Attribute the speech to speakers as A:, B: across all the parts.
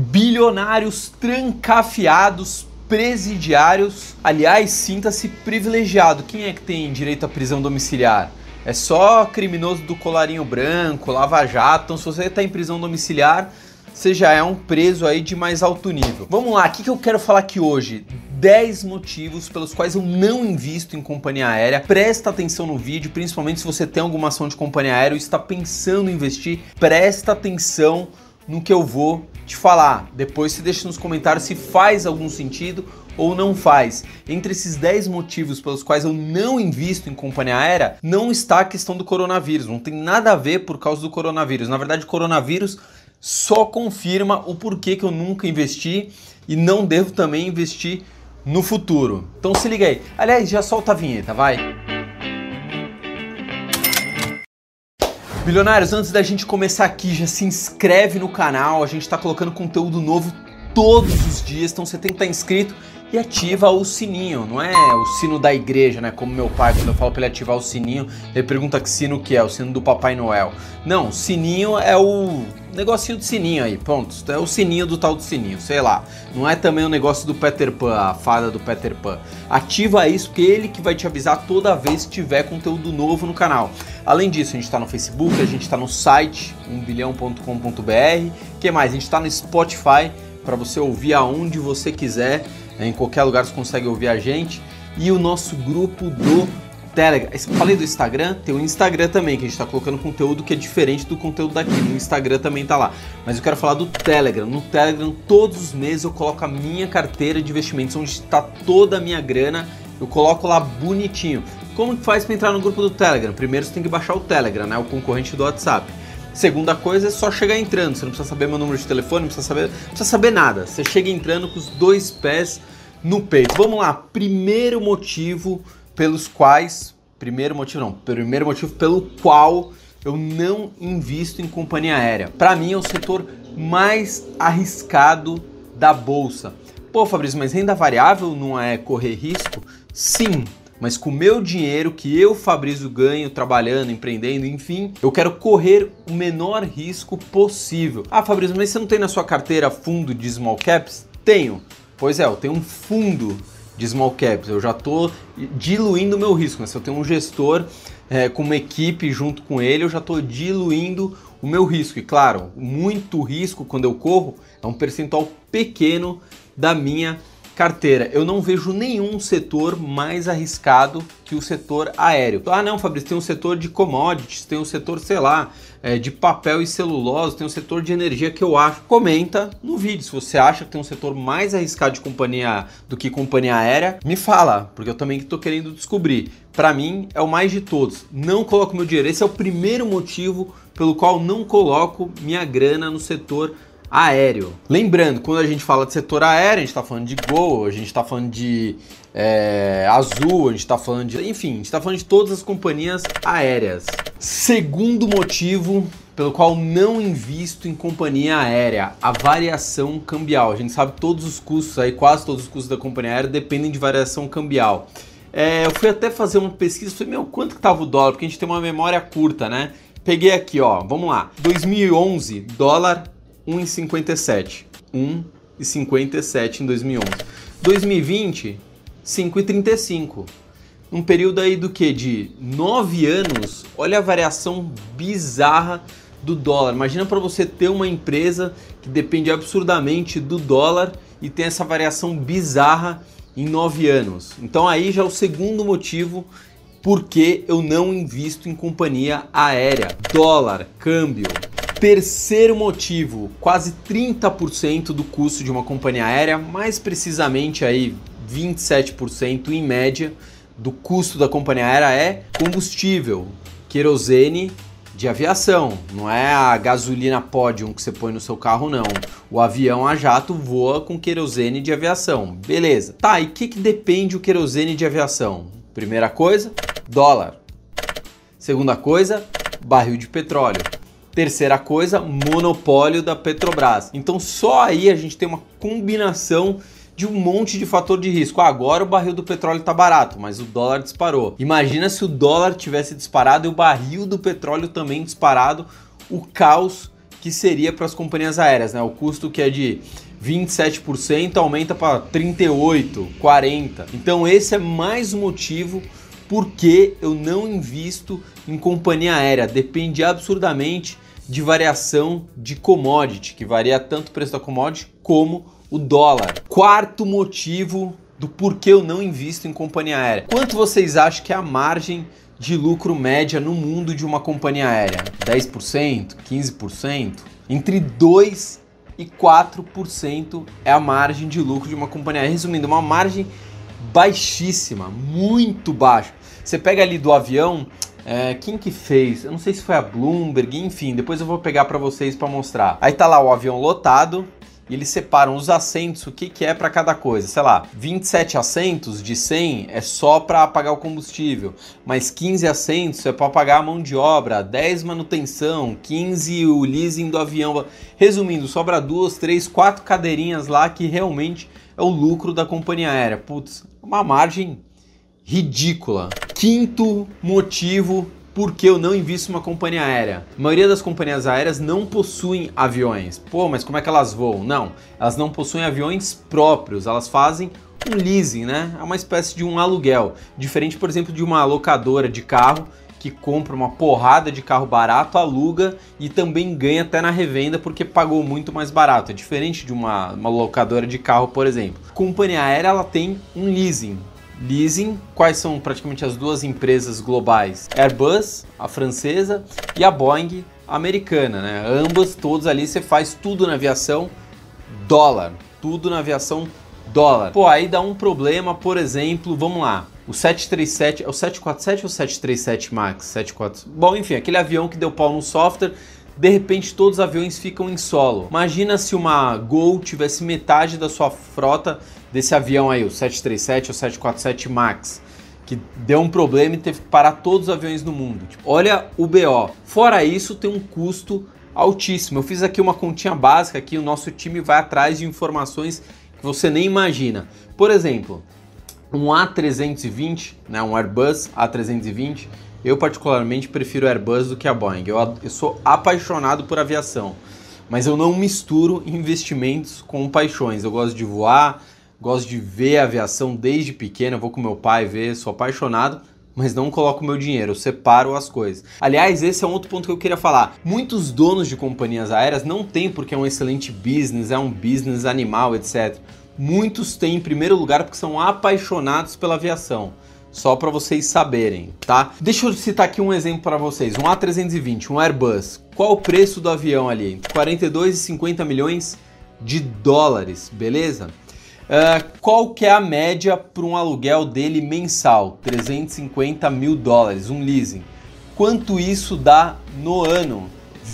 A: Bilionários trancafiados presidiários. Aliás, sinta-se privilegiado. Quem é que tem direito à prisão domiciliar? É só criminoso do colarinho branco, lava-jato. Então, se você está em prisão domiciliar, você já é um preso aí de mais alto nível. Vamos lá, o que, que eu quero falar aqui hoje? 10 motivos pelos quais eu não invisto em companhia aérea. Presta atenção no vídeo, principalmente se você tem alguma ação de companhia aérea ou está pensando em investir, presta atenção no que eu vou te falar. Depois você deixa nos comentários se faz algum sentido ou não faz. Entre esses 10 motivos pelos quais eu não invisto em companhia aérea, não está a questão do coronavírus. Não tem nada a ver por causa do coronavírus. Na verdade, o coronavírus só confirma o porquê que eu nunca investi e não devo também investir no futuro. Então se liga aí. Aliás, já solta a vinheta, vai. Bilionários, antes da gente começar aqui, já se inscreve no canal. A gente está colocando conteúdo novo todos os dias, então você tem que estar inscrito e ativa o sininho, não é o sino da igreja, né? Como meu pai, quando eu falo para ele ativar o sininho, ele pergunta que sino que é, o sino do Papai Noel. Não, sininho é o negocinho de sininho aí, pronto. É o sininho do tal do sininho, sei lá. Não é também o negócio do Peter Pan, a fada do Peter Pan. Ativa isso, porque ele que vai te avisar toda vez que tiver conteúdo novo no canal. Além disso, a gente está no Facebook, a gente está no site, umbilhão.com.br. que mais? A gente está no Spotify para você ouvir aonde você quiser. Em qualquer lugar você consegue ouvir a gente. E o nosso grupo do Telegram. Falei do Instagram, tem o Instagram também, que a gente está colocando conteúdo que é diferente do conteúdo daqui. No Instagram também tá lá. Mas eu quero falar do Telegram. No Telegram, todos os meses eu coloco a minha carteira de investimentos, onde está toda a minha grana. Eu coloco lá bonitinho. Como que faz para entrar no grupo do Telegram? Primeiro você tem que baixar o Telegram, né? O concorrente do WhatsApp. Segunda coisa é só chegar entrando. Você não precisa saber meu número de telefone, não precisa saber, não precisa saber nada. Você chega entrando com os dois pés no peito. Vamos lá. Primeiro motivo pelos quais, primeiro motivo não, primeiro motivo pelo qual eu não invisto em companhia aérea. Para mim é o setor mais arriscado da bolsa. Pô, Fabrício, mas renda variável não é correr risco? Sim, mas com o meu dinheiro que eu, Fabrício, ganho trabalhando, empreendendo, enfim, eu quero correr o menor risco possível. Ah, Fabrício, mas você não tem na sua carteira fundo de small caps? Tenho. Pois é, eu tenho um fundo de small caps. Eu já estou diluindo o meu risco. Né? Se eu tenho um gestor é, com uma equipe junto com ele, eu já estou diluindo o meu risco. E claro, muito risco quando eu corro é um percentual pequeno da minha carteira, eu não vejo nenhum setor mais arriscado que o setor aéreo. Ah, não, Fabrício, tem um setor de commodities, tem um setor, sei lá, é, de papel e celulose, tem um setor de energia que eu acho. Comenta no vídeo se você acha que tem um setor mais arriscado de companhia do que companhia aérea, me fala, porque eu também estou querendo descobrir. Para mim é o mais de todos. Não coloco meu dinheiro. Esse é o primeiro motivo pelo qual não coloco minha grana no setor aéreo. Lembrando, quando a gente fala de setor aéreo, a gente está falando de Gol, a gente está falando de é, Azul, a gente está falando de. Enfim, a gente está falando de todas as companhias aéreas. Segundo motivo pelo qual não invisto em companhia aérea, a variação cambial. A gente sabe todos os custos aí, quase todos os custos da companhia aérea dependem de variação cambial. É, eu fui até fazer uma pesquisa, falei, meu, quanto que tava o dólar? Porque a gente tem uma memória curta, né? Peguei aqui, ó, vamos lá. 2011, dólar 1,57. 1,57 em 2011. 2020, 5,35. Um período aí do que? De 9 anos. Olha a variação bizarra do dólar. Imagina para você ter uma empresa que depende absurdamente do dólar e tem essa variação bizarra em 9 anos. Então aí já é o segundo motivo por que eu não invisto em companhia aérea. Dólar, câmbio, Terceiro motivo, quase 30% do custo de uma companhia aérea, mais precisamente aí 27% em média do custo da companhia aérea é combustível, querosene de aviação, não é a gasolina Podium que você põe no seu carro não. O avião a jato voa com querosene de aviação. Beleza. Tá, e o que, que depende o querosene de aviação? Primeira coisa, dólar. Segunda coisa, barril de petróleo. Terceira coisa, monopólio da Petrobras. Então só aí a gente tem uma combinação de um monte de fator de risco. Ah, agora o barril do petróleo está barato, mas o dólar disparou. Imagina se o dólar tivesse disparado e o barril do petróleo também disparado, o caos que seria para as companhias aéreas, né? O custo que é de 27% aumenta para 38, 40. Então esse é mais um motivo porque eu não invisto em companhia aérea. Depende absurdamente de variação de commodity, que varia tanto o preço da commodity como o dólar. Quarto motivo do porquê eu não invisto em companhia aérea. Quanto vocês acham que é a margem de lucro média no mundo de uma companhia aérea? 10%? 15%? Entre 2 e 4% é a margem de lucro de uma companhia aérea. Resumindo, uma margem baixíssima, muito baixa. Você pega ali do avião, é, quem que fez? Eu não sei se foi a Bloomberg, enfim, depois eu vou pegar para vocês para mostrar. Aí tá lá o avião lotado, e eles separam os assentos, o que, que é para cada coisa. Sei lá, 27 assentos de 100 é só para pagar o combustível, mas 15 assentos é para pagar a mão de obra, 10 manutenção, 15 o leasing do avião. Resumindo, sobra duas, três, quatro cadeirinhas lá que realmente é o lucro da companhia aérea. Putz, uma margem ridícula. Quinto motivo por que eu não invisto uma companhia aérea? A maioria das companhias aéreas não possuem aviões. Pô, mas como é que elas voam? Não, elas não possuem aviões próprios, elas fazem um leasing, né? É uma espécie de um aluguel. Diferente, por exemplo, de uma locadora de carro que compra uma porrada de carro barato, aluga e também ganha até na revenda porque pagou muito mais barato. É diferente de uma, uma locadora de carro, por exemplo. A companhia aérea ela tem um leasing, leasing. Quais são praticamente as duas empresas globais? Airbus, a francesa, e a Boeing, a americana, né? Ambas, todos ali, você faz tudo na aviação dólar. Tudo na aviação dólar. Pô, aí dá um problema, por exemplo, vamos lá. O 737, é o 747 ou 737 MAX? 74. Bom, enfim, aquele avião que deu pau no software, de repente todos os aviões ficam em solo. Imagina se uma Gol tivesse metade da sua frota desse avião aí, o 737 ou 747 MAX, que deu um problema e teve que parar todos os aviões do mundo. Tipo, olha o BO. Fora isso, tem um custo altíssimo. Eu fiz aqui uma continha básica aqui, o nosso time vai atrás de informações que você nem imagina. Por exemplo, um A320, né, um Airbus A320, eu particularmente prefiro Airbus do que a Boeing. Eu, eu sou apaixonado por aviação, mas eu não misturo investimentos com paixões. Eu gosto de voar, gosto de ver a aviação desde pequeno, eu vou com meu pai ver, sou apaixonado, mas não coloco meu dinheiro, eu separo as coisas. Aliás, esse é um outro ponto que eu queria falar. Muitos donos de companhias aéreas não têm porque é um excelente business, é um business animal, etc. Muitos têm em primeiro lugar porque são apaixonados pela aviação. Só para vocês saberem, tá? Deixa eu citar aqui um exemplo para vocês. Um A320, um Airbus. Qual o preço do avião ali? 42 e 50 milhões de dólares, beleza? Uh, qual que é a média para um aluguel dele mensal? 350 mil dólares, um leasing. Quanto isso dá no ano?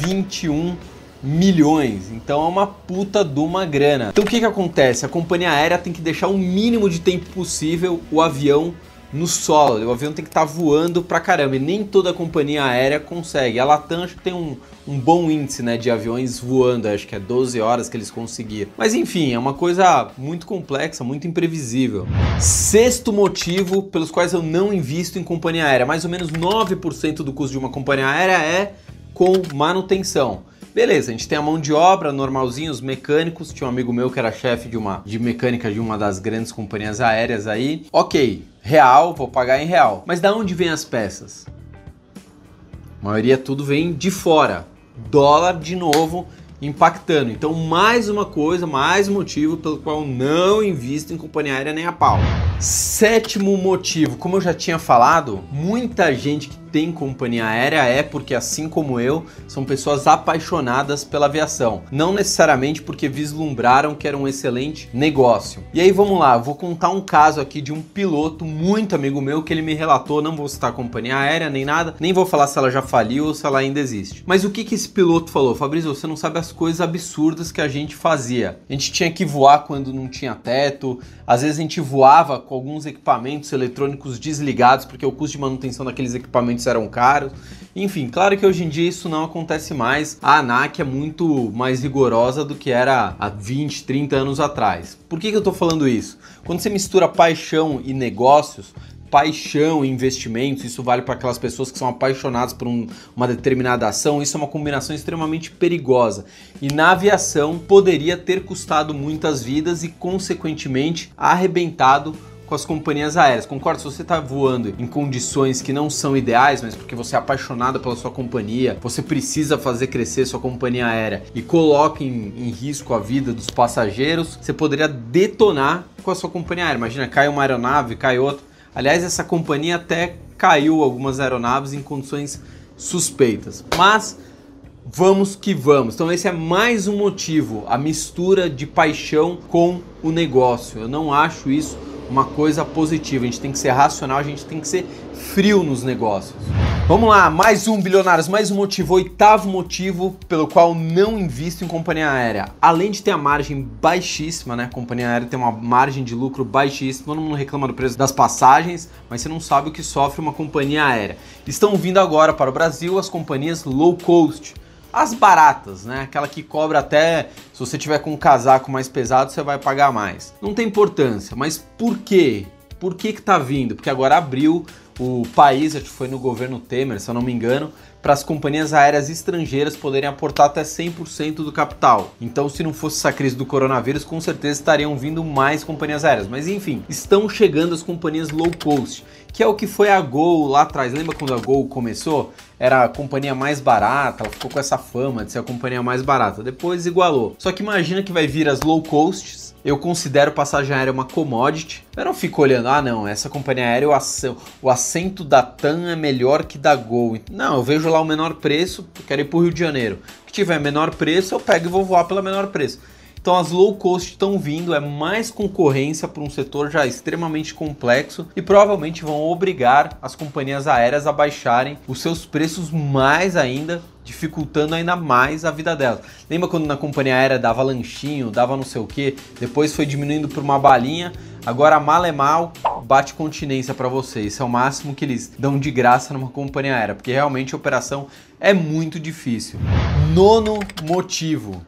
A: 21 milhões. Então é uma puta de uma grana. Então o que, que acontece? A companhia aérea tem que deixar o mínimo de tempo possível o avião no solo. O avião tem que estar tá voando pra caramba. E nem toda companhia aérea consegue. A Latam acho que tem um, um bom índice né, de aviões voando, acho que é 12 horas que eles conseguiram. Mas enfim, é uma coisa muito complexa, muito imprevisível. Sexto motivo pelos quais eu não invisto em companhia aérea. Mais ou menos 9% do custo de uma companhia aérea é com manutenção. Beleza, a gente tem a mão de obra normalzinho, os mecânicos. Tinha um amigo meu que era chefe de uma de mecânica de uma das grandes companhias aéreas aí. Ok, real, vou pagar em real. Mas da onde vem as peças? A maioria tudo vem de fora. Dólar de novo impactando. Então, mais uma coisa, mais um motivo pelo qual não invisto em companhia aérea nem a pau. Sétimo motivo, como eu já tinha falado, muita gente que tem companhia aérea é porque, assim como eu, são pessoas apaixonadas pela aviação. Não necessariamente porque vislumbraram que era um excelente negócio. E aí vamos lá, vou contar um caso aqui de um piloto muito amigo meu que ele me relatou. Não vou citar companhia aérea nem nada, nem vou falar se ela já faliu ou se ela ainda existe. Mas o que, que esse piloto falou? Fabrício, você não sabe as coisas absurdas que a gente fazia. A gente tinha que voar quando não tinha teto, às vezes a gente voava com alguns equipamentos eletrônicos desligados porque o custo de manutenção daqueles equipamentos eram caros. Enfim, claro que hoje em dia isso não acontece mais. A ANAC é muito mais rigorosa do que era há 20, 30 anos atrás. Por que, que eu estou falando isso? Quando você mistura paixão e negócios, paixão em investimentos, isso vale para aquelas pessoas que são apaixonadas por um, uma determinada ação, isso é uma combinação extremamente perigosa. E na aviação poderia ter custado muitas vidas e, consequentemente, arrebentado com as companhias aéreas. Concordo, se você está voando em condições que não são ideais, mas porque você é apaixonado pela sua companhia, você precisa fazer crescer sua companhia aérea e coloca em, em risco a vida dos passageiros, você poderia detonar com a sua companhia aérea. Imagina, cai uma aeronave, cai outra. Aliás, essa companhia até caiu algumas aeronaves em condições suspeitas. Mas vamos que vamos. Então esse é mais um motivo, a mistura de paixão com o negócio. Eu não acho isso uma coisa positiva. A gente tem que ser racional, a gente tem que ser frio nos negócios. Vamos lá, mais um bilionários, mais um motivo, oitavo motivo pelo qual não invisto em companhia aérea. Além de ter a margem baixíssima, né? A companhia aérea tem uma margem de lucro baixíssima, todo mundo reclama do preço das passagens, mas você não sabe o que sofre uma companhia aérea. Estão vindo agora para o Brasil as companhias low cost as baratas, né? Aquela que cobra até se você tiver com um casaco mais pesado, você vai pagar mais. Não tem importância, mas por quê? Por que que tá vindo? Porque agora abriu o país, acho que foi no governo Temer, se eu não me engano, para as companhias aéreas estrangeiras poderem aportar até 100% do capital. Então, se não fosse essa crise do coronavírus, com certeza estariam vindo mais companhias aéreas. Mas enfim, estão chegando as companhias low cost, que é o que foi a Gol lá atrás. Lembra quando a Gol começou? Era a companhia mais barata, ela ficou com essa fama de ser a companhia mais barata. Depois igualou. Só que imagina que vai vir as low costs eu considero passagem aérea uma commodity. Eu não fico olhando, ah não, essa companhia aérea, o assento da TAM é melhor que da Gol. Não, eu vejo lá o menor preço, quero ir para o Rio de Janeiro. Que tiver menor preço, eu pego e vou voar pelo menor preço. Então as low cost estão vindo, é mais concorrência para um setor já extremamente complexo e provavelmente vão obrigar as companhias aéreas a baixarem os seus preços mais ainda, dificultando ainda mais a vida delas. Lembra quando na companhia aérea dava lanchinho, dava não sei o que, depois foi diminuindo por uma balinha, agora mal é mal, bate continência para você. Isso é o máximo que eles dão de graça numa companhia aérea, porque realmente a operação é muito difícil. Nono motivo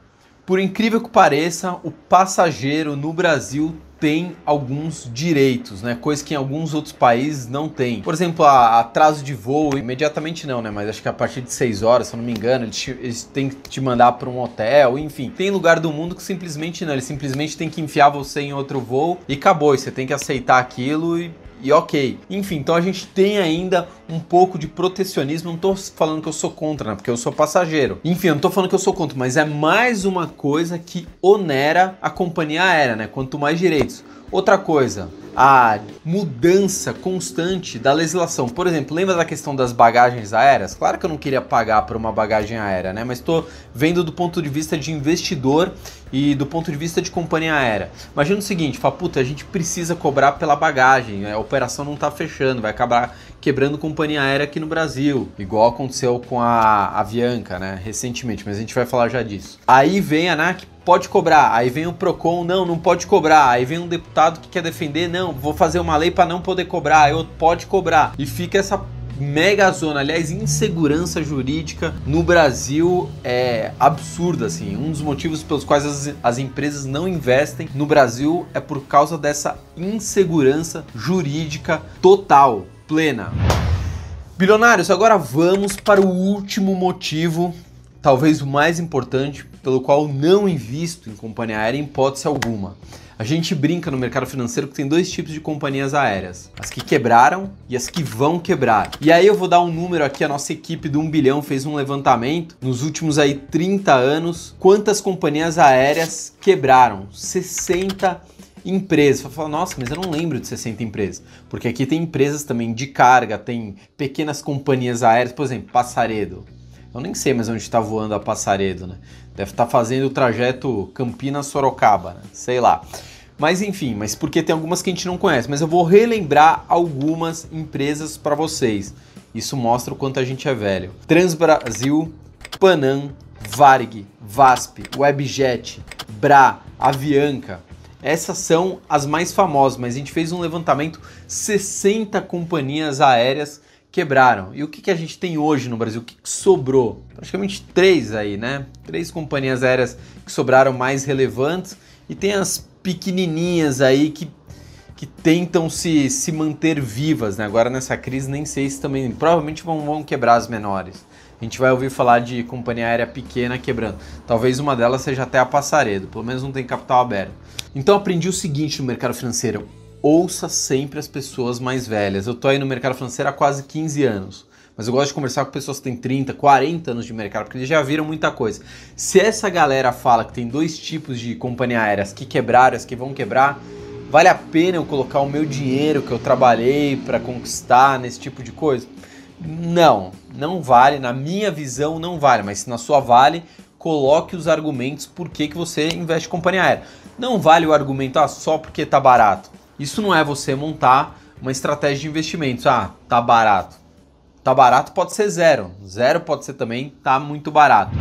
A: por incrível que pareça, o passageiro no Brasil tem alguns direitos, né? Coisa que em alguns outros países não tem. Por exemplo, atraso de voo, imediatamente não, né? Mas acho que a partir de 6 horas, se eu não me engano, eles, te, eles têm que te mandar para um hotel, enfim. Tem lugar do mundo que simplesmente não, eles simplesmente têm que enfiar você em outro voo e acabou. E você tem que aceitar aquilo e e ok. Enfim, então a gente tem ainda um pouco de protecionismo. Não tô falando que eu sou contra, né? Porque eu sou passageiro. Enfim, eu não tô falando que eu sou contra, mas é mais uma coisa que onera a companhia aérea, né? Quanto mais direitos. Outra coisa, a mudança constante da legislação. Por exemplo, lembra da questão das bagagens aéreas? Claro que eu não queria pagar por uma bagagem aérea, né? Mas estou vendo do ponto de vista de investidor e do ponto de vista de companhia aérea. Imagina o seguinte, fala, puta, a gente precisa cobrar pela bagagem, a operação não está fechando, vai acabar quebrando companhia aérea aqui no Brasil, igual aconteceu com a Avianca, né, recentemente, mas a gente vai falar já disso. Aí vem a ANAC, pode cobrar, aí vem o Procon, não, não pode cobrar, aí vem um deputado que quer defender, não, vou fazer uma lei para não poder cobrar, outro pode cobrar, e fica essa mega zona, aliás, insegurança jurídica no Brasil é absurda, assim. Um dos motivos pelos quais as, as empresas não investem no Brasil é por causa dessa insegurança jurídica total, plena. Bilionários, agora vamos para o último motivo, talvez o mais importante, pelo qual não invisto em companhia aérea em hipótese alguma. A gente brinca no mercado financeiro que tem dois tipos de companhias aéreas: as que quebraram e as que vão quebrar. E aí eu vou dar um número aqui, a nossa equipe do 1 bilhão fez um levantamento nos últimos aí 30 anos, quantas companhias aéreas quebraram? 60 empresas. Você fala, nossa, mas eu não lembro de 60 empresas. Porque aqui tem empresas também de carga, tem pequenas companhias aéreas, por exemplo, Passaredo. Eu nem sei mais onde está voando a Passaredo, né? Deve estar tá fazendo o trajeto Campinas-Sorocaba, né? sei lá. Mas enfim, mas porque tem algumas que a gente não conhece. Mas eu vou relembrar algumas empresas para vocês. Isso mostra o quanto a gente é velho. Transbrasil, Panam, Varg, VASP, Webjet, Bra, Avianca. Essas são as mais famosas, mas a gente fez um levantamento 60 companhias aéreas quebraram. E o que, que a gente tem hoje no Brasil? O que, que sobrou? Praticamente três aí, né? Três companhias aéreas que sobraram mais relevantes e tem as pequenininhas aí que que tentam se, se manter vivas, né? Agora nessa crise nem sei se também, provavelmente vão, vão quebrar as menores. A gente vai ouvir falar de companhia aérea pequena quebrando. Talvez uma delas seja até a Passaredo, pelo menos não tem capital aberto. Então aprendi o seguinte no mercado financeiro: ouça sempre as pessoas mais velhas. Eu tô aí no mercado financeiro há quase 15 anos. Mas eu gosto de conversar com pessoas que têm 30, 40 anos de mercado, porque eles já viram muita coisa. Se essa galera fala que tem dois tipos de companhia aéreas que quebraram, as que vão quebrar, Vale a pena eu colocar o meu dinheiro que eu trabalhei para conquistar nesse tipo de coisa? Não, não vale. Na minha visão, não vale. Mas se na sua vale, coloque os argumentos por que, que você investe em companhia aérea. Não vale o argumento ah, só porque tá barato. Isso não é você montar uma estratégia de investimentos. Ah, tá barato. Tá barato pode ser zero. Zero pode ser também tá muito barato.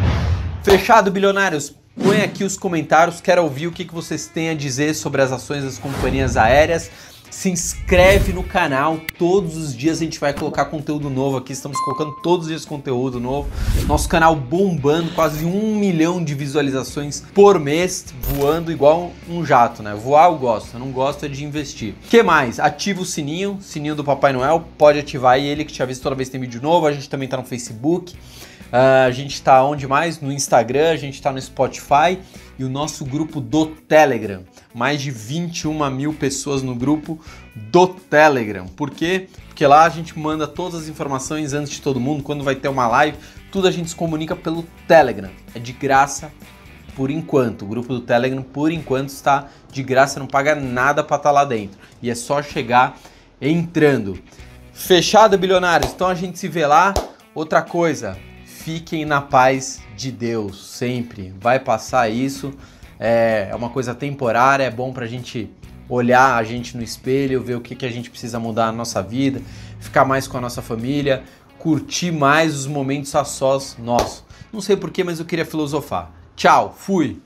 A: Fechado, bilionários? Põe aqui os comentários, quero ouvir o que, vocês têm a dizer sobre as ações das companhias aéreas. Se inscreve no canal, todos os dias a gente vai colocar conteúdo novo aqui. Estamos colocando todos os dias conteúdo novo. Nosso canal bombando, quase um milhão de visualizações por mês, voando igual um jato, né? Voar eu gosto, eu não gosto é de investir. que mais? Ativa o sininho, sininho do Papai Noel, pode ativar aí ele que te avisa toda vez que tem vídeo novo. A gente também tá no Facebook. Uh, a gente está onde mais? No Instagram, a gente está no Spotify e o nosso grupo do Telegram. Mais de 21 mil pessoas no grupo do Telegram. Por quê? Porque lá a gente manda todas as informações antes de todo mundo, quando vai ter uma live, tudo a gente se comunica pelo Telegram. É de graça por enquanto. O grupo do Telegram, por enquanto, está de graça, não paga nada para estar tá lá dentro. E é só chegar entrando. Fechado, bilionários? Então a gente se vê lá. Outra coisa, fiquem na paz de Deus sempre. Vai passar isso, é uma coisa temporária, é bom para a gente olhar a gente no espelho, ver o que, que a gente precisa mudar na nossa vida, ficar mais com a nossa família, curtir mais os momentos a sós nossos. Não sei porquê, mas eu queria filosofar. Tchau, fui!